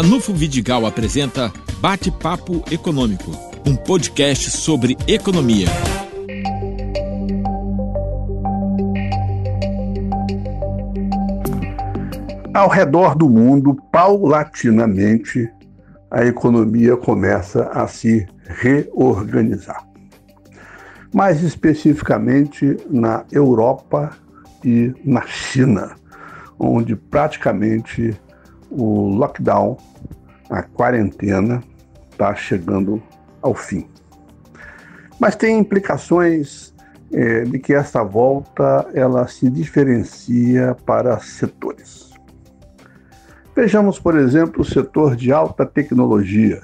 Ranulfo Vidigal apresenta Bate-Papo Econômico, um podcast sobre economia. Ao redor do mundo, paulatinamente, a economia começa a se reorganizar. Mais especificamente na Europa e na China, onde praticamente o lockdown, a quarentena, está chegando ao fim. Mas tem implicações é, de que essa volta ela se diferencia para setores. Vejamos, por exemplo, o setor de alta tecnologia,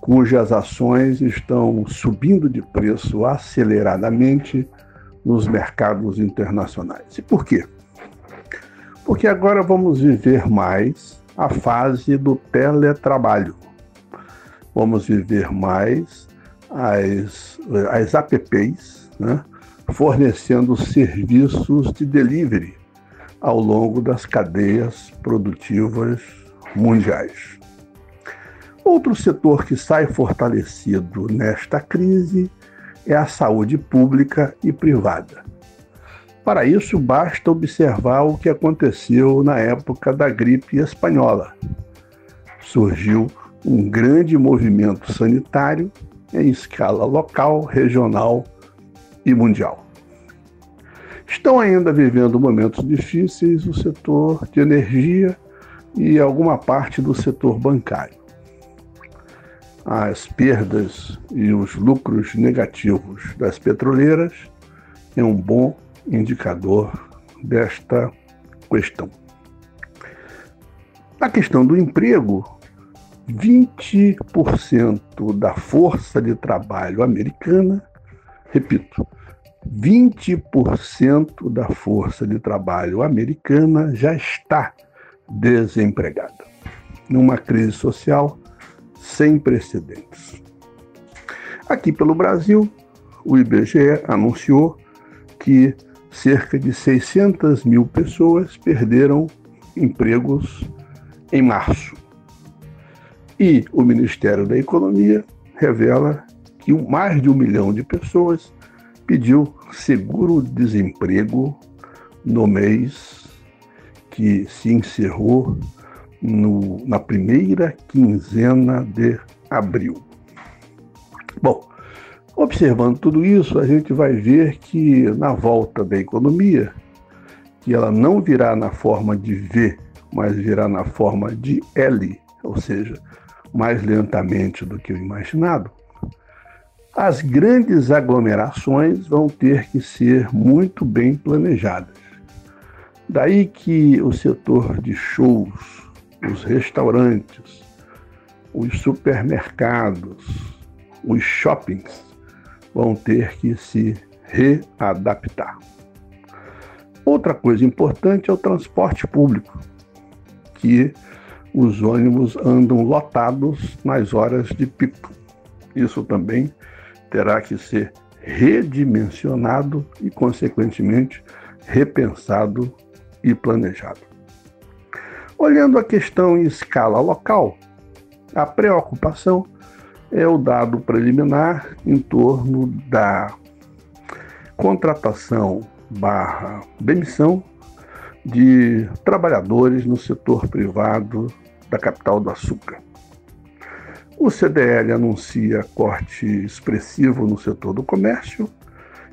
cujas ações estão subindo de preço aceleradamente nos mercados internacionais. E por quê? Porque agora vamos viver mais a fase do teletrabalho. Vamos viver mais as, as apps, né, fornecendo serviços de delivery ao longo das cadeias produtivas mundiais. Outro setor que sai fortalecido nesta crise é a saúde pública e privada. Para isso, basta observar o que aconteceu na época da gripe espanhola. Surgiu um grande movimento sanitário em escala local, regional e mundial. Estão ainda vivendo momentos difíceis o setor de energia e alguma parte do setor bancário. As perdas e os lucros negativos das petroleiras é um bom indicador desta questão. Na questão do emprego, 20% da força de trabalho americana, repito, 20% da força de trabalho americana já está desempregada, numa crise social sem precedentes. Aqui pelo Brasil, o IBGE anunciou que cerca de 600 mil pessoas perderam empregos em março. E o Ministério da Economia revela que mais de um milhão de pessoas pediu seguro-desemprego no mês que se encerrou no, na primeira quinzena de abril. Observando tudo isso, a gente vai ver que na volta da economia, que ela não virá na forma de V, mas virá na forma de L, ou seja, mais lentamente do que o imaginado, as grandes aglomerações vão ter que ser muito bem planejadas. Daí que o setor de shows, os restaurantes, os supermercados, os shoppings vão ter que se readaptar. Outra coisa importante é o transporte público, que os ônibus andam lotados nas horas de pico. Isso também terá que ser redimensionado e, consequentemente, repensado e planejado. Olhando a questão em escala local, a preocupação é o dado preliminar em torno da contratação barra demissão de trabalhadores no setor privado da capital do açúcar. O CDL anuncia corte expressivo no setor do comércio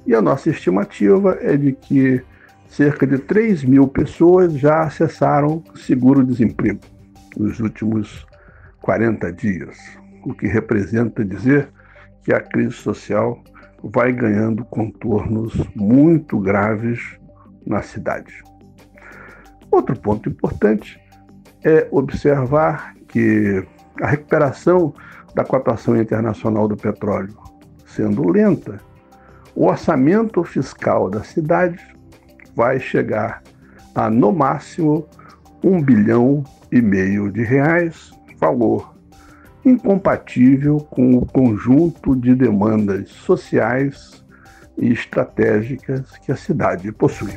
e a nossa estimativa é de que cerca de 3 mil pessoas já acessaram seguro-desemprego nos últimos 40 dias o que representa dizer que a crise social vai ganhando contornos muito graves na cidade. Outro ponto importante é observar que a recuperação da cotação internacional do petróleo sendo lenta, o orçamento fiscal da cidade vai chegar a no máximo um bilhão e meio de reais, valor incompatível com o conjunto de demandas sociais e estratégicas que a cidade possui.